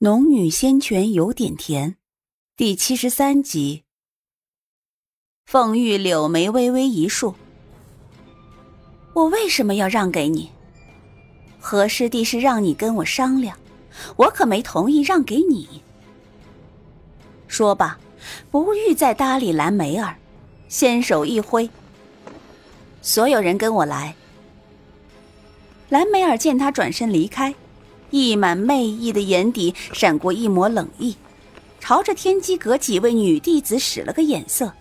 农女仙泉有点甜，第七十三集。凤玉柳眉微微一竖，我为什么要让给你？何师弟是让你跟我商量，我可没同意让给你。说罢，不欲再搭理蓝梅儿，先手一挥，所有人跟我来。蓝梅儿见他转身离开。溢满媚意的眼底闪过一抹冷意，朝着天机阁几位女弟子使了个眼色，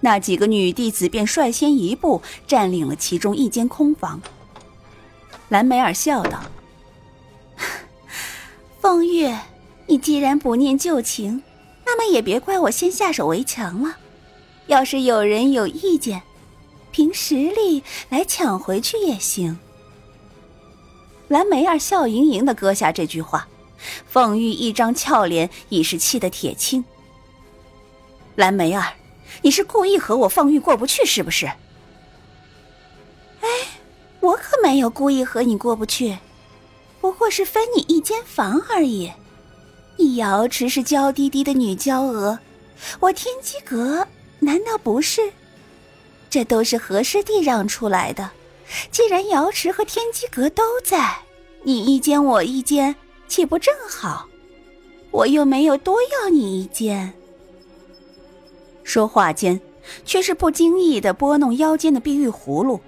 那几个女弟子便率先一步占领了其中一间空房。蓝梅儿笑道：“凤玉，你既然不念旧情，那么也别怪我先下手为强了。要是有人有意见，凭实力来抢回去也行。”蓝梅儿笑盈盈的搁下这句话，凤玉一张俏脸已是气得铁青。蓝梅儿，你是故意和我凤玉过不去是不是？哎，我可没有故意和你过不去，不过是分你一间房而已。你瑶池是娇滴滴的女娇娥，我天机阁难道不是？这都是何师弟让出来的。既然瑶池和天机阁都在，你一间我一间，岂不正好？我又没有多要你一间。说话间，却是不经意的拨弄腰间的碧玉葫芦，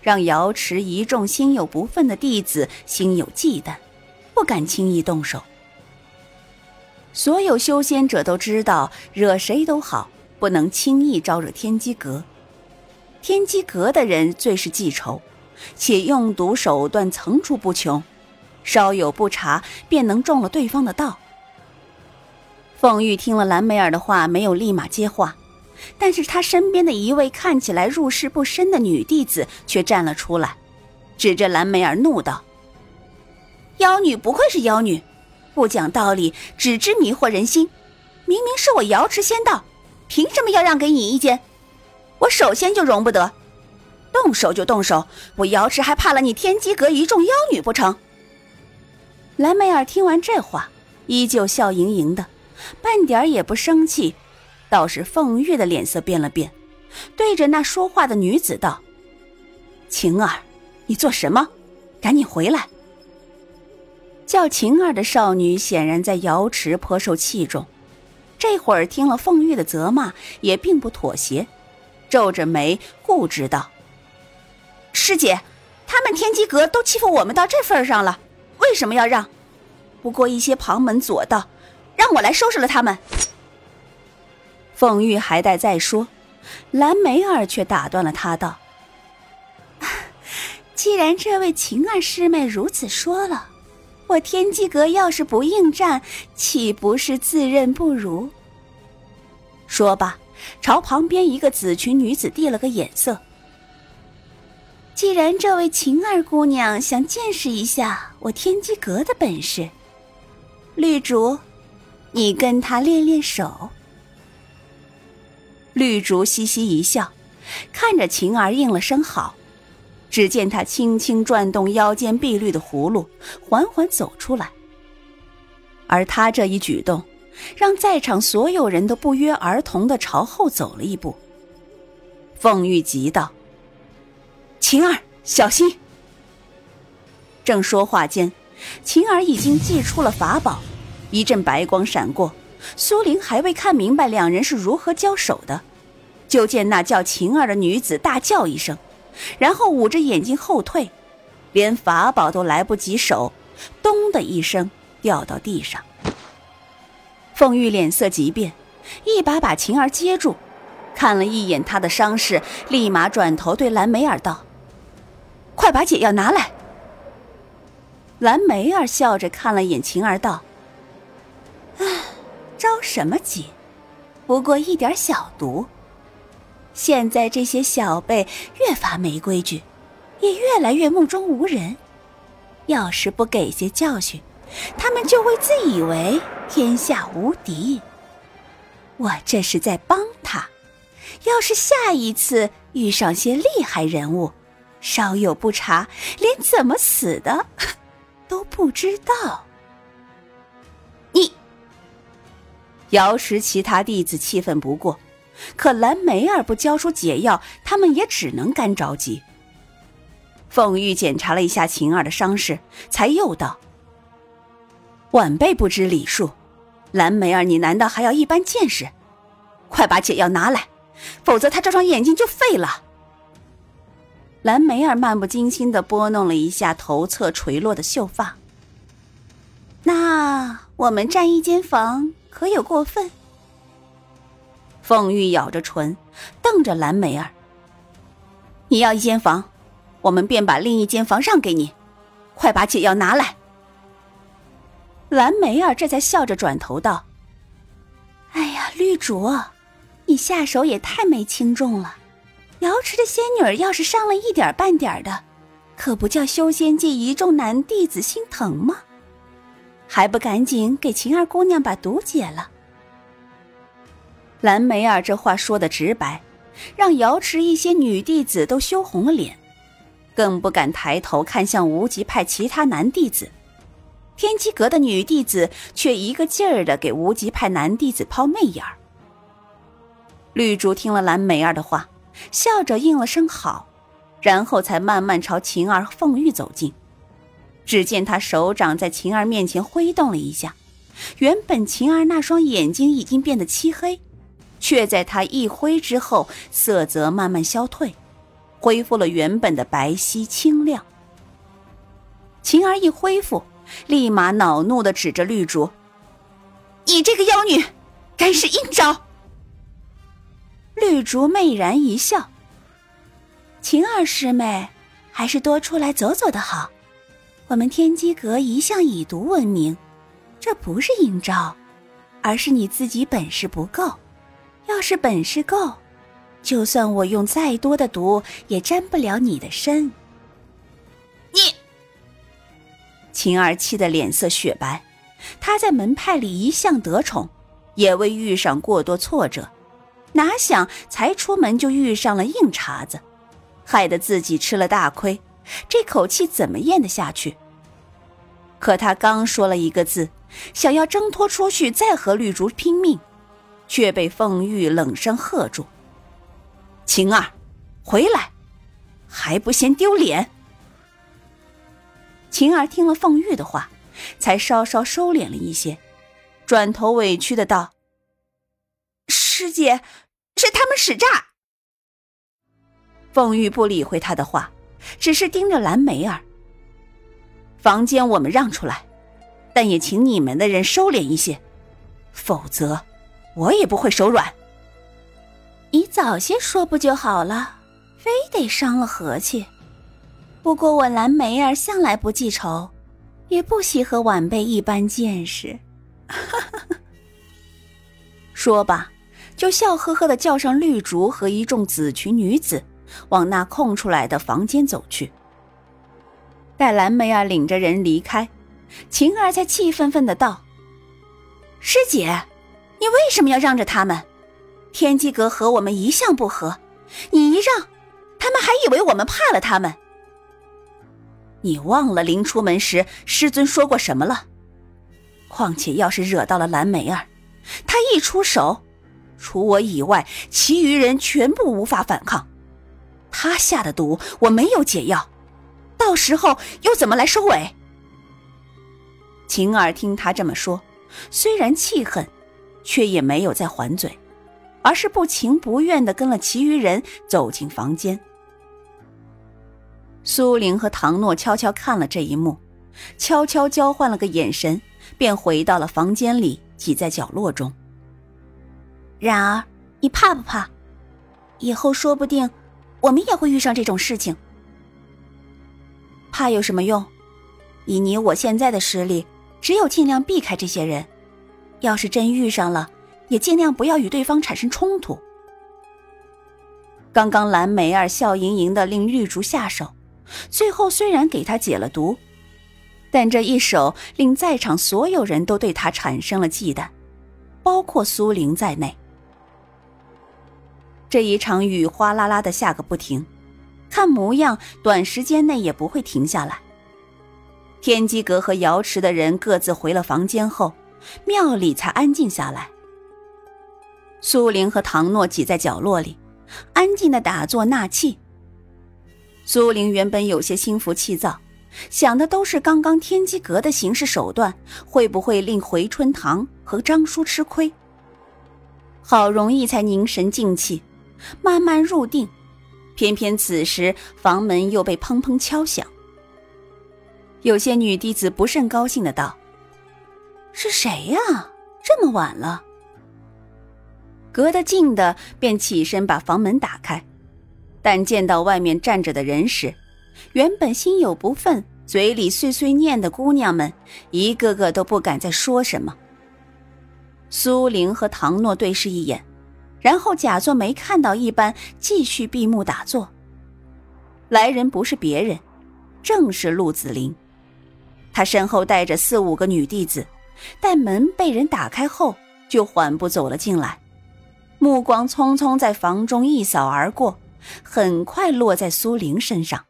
让瑶池一众心有不忿的弟子心有忌惮，不敢轻易动手。所有修仙者都知道，惹谁都好，不能轻易招惹天机阁。天机阁的人最是记仇，且用毒手段层出不穷，稍有不察便能中了对方的道。凤玉听了蓝梅儿的话，没有立马接话，但是她身边的一位看起来入世不深的女弟子却站了出来，指着蓝梅儿怒道：“妖女不愧是妖女，不讲道理，只知迷惑人心。明明是我瑶池仙道，凭什么要让给你一间？”我首先就容不得，动手就动手！我瑶池还怕了你天机阁一众妖女不成？蓝梅儿听完这话，依旧笑盈盈的，半点也不生气，倒是凤玉的脸色变了变，对着那说话的女子道：“晴儿，你做什么？赶紧回来！”叫晴儿的少女显然在瑶池颇受器重，这会儿听了凤玉的责骂，也并不妥协。皱着眉，固执道：“师姐，他们天机阁都欺负我们到这份上了，为什么要让？不过一些旁门左道，让我来收拾了他们。”凤玉还待再说，蓝梅儿却打断了他，道：“既然这位晴儿师妹如此说了，我天机阁要是不应战，岂不是自认不如？”说罢。朝旁边一个紫裙女子递了个眼色。既然这位晴儿姑娘想见识一下我天机阁的本事，绿竹，你跟她练练手。绿竹嘻嘻一笑，看着晴儿应了声好。只见她轻轻转动腰间碧绿的葫芦，缓缓走出来。而她这一举动。让在场所有人都不约而同的朝后走了一步。凤玉急道：“晴儿，小心！”正说话间，晴儿已经祭出了法宝，一阵白光闪过。苏玲还未看明白两人是如何交手的，就见那叫晴儿的女子大叫一声，然后捂着眼睛后退，连法宝都来不及收，咚的一声掉到地上。凤玉脸色急变，一把把晴儿接住，看了一眼她的伤势，立马转头对蓝梅儿道：“快把解药拿来。”蓝梅儿笑着看了眼晴儿，道：“唉，着什么急？不过一点小毒。现在这些小辈越发没规矩，也越来越目中无人。要是不给些教训，他们就会自以为……”天下无敌，我这是在帮他。要是下一次遇上些厉害人物，稍有不察，连怎么死的 都不知道。你瑶池其他弟子气愤不过，可蓝梅儿不交出解药，他们也只能干着急。凤玉检查了一下晴儿的伤势，才又道：“晚辈不知礼数，蓝梅儿，你难道还要一般见识？快把解药拿来，否则他这双眼睛就废了。”蓝梅儿漫不经心的拨弄了一下头侧垂落的秀发。那我们占一间房，可有过分？凤玉咬着唇，瞪着蓝梅儿：“你要一间房？”我们便把另一间房让给你，快把解药拿来。蓝梅儿这才笑着转头道：“哎呀，绿竹，你下手也太没轻重了。瑶池的仙女儿要是伤了一点半点的，可不叫修仙界一众男弟子心疼吗？还不赶紧给晴儿姑娘把毒解了？”蓝梅儿这话说的直白，让瑶池一些女弟子都羞红了脸。更不敢抬头看向无极派其他男弟子，天机阁的女弟子却一个劲儿的给无极派男弟子抛媚眼儿。绿竹听了蓝梅儿的话，笑着应了声好，然后才慢慢朝晴儿、凤玉走近。只见他手掌在晴儿面前挥动了一下，原本晴儿那双眼睛已经变得漆黑，却在他一挥之后，色泽慢慢消退。恢复了原本的白皙清亮。晴儿一恢复，立马恼怒的指着绿竹：“你这个妖女，该是阴招！”绿竹媚然一笑：“晴儿师妹，还是多出来走走的好。我们天机阁一向以毒闻名，这不是阴招，而是你自己本事不够。要是本事够……”就算我用再多的毒，也沾不了你的身。晴儿气得脸色雪白。她在门派里一向得宠，也未遇上过多挫折，哪想才出门就遇上了硬茬子，害得自己吃了大亏，这口气怎么咽得下去？可他刚说了一个字，想要挣脱出去，再和绿竹拼命，却被凤玉冷声喝住。晴儿，回来，还不嫌丢脸？晴儿听了凤玉的话，才稍稍收敛了一些，转头委屈的道：“师姐，是他们使诈。”凤玉不理会他的话，只是盯着蓝梅儿。房间我们让出来，但也请你们的人收敛一些，否则我也不会手软。你早些说不就好了，非得伤了和气。不过我蓝梅儿向来不记仇，也不喜和晚辈一般见识。说罢，就笑呵呵的叫上绿竹和一众紫裙女子，往那空出来的房间走去。待蓝梅儿领着人离开，晴儿才气愤愤的道：“师姐，你为什么要让着他们？”天机阁和我们一向不和，你一让，他们还以为我们怕了他们。你忘了临出门时师尊说过什么了？况且要是惹到了蓝梅儿，她一出手，除我以外，其余人全部无法反抗。她下的毒，我没有解药，到时候又怎么来收尾？晴儿听他这么说，虽然气恨，却也没有再还嘴。而是不情不愿的跟了其余人走进房间。苏玲和唐诺悄悄看了这一幕，悄悄交换了个眼神，便回到了房间里，挤在角落中。然而，你怕不怕？以后说不定我们也会遇上这种事情。怕有什么用？以你我现在的实力，只有尽量避开这些人。要是真遇上了，也尽量不要与对方产生冲突。刚刚蓝梅儿笑盈盈的令绿竹下手，最后虽然给他解了毒，但这一手令在场所有人都对他产生了忌惮，包括苏玲在内。这一场雨哗啦啦的下个不停，看模样短时间内也不会停下来。天机阁和瑶池的人各自回了房间后，庙里才安静下来。苏玲和唐诺挤在角落里，安静的打坐纳气。苏玲原本有些心浮气躁，想的都是刚刚天机阁的行事手段会不会令回春堂和张叔吃亏。好容易才凝神静气，慢慢入定，偏偏此时房门又被砰砰敲响。有些女弟子不甚高兴的道：“是谁呀？这么晚了。”隔得近的便起身把房门打开，但见到外面站着的人时，原本心有不忿、嘴里碎碎念的姑娘们，一个个都不敢再说什么。苏玲和唐诺对视一眼，然后假作没看到一般，继续闭目打坐。来人不是别人，正是陆子霖。他身后带着四五个女弟子，待门被人打开后，就缓步走了进来。目光匆匆在房中一扫而过，很快落在苏玲身上。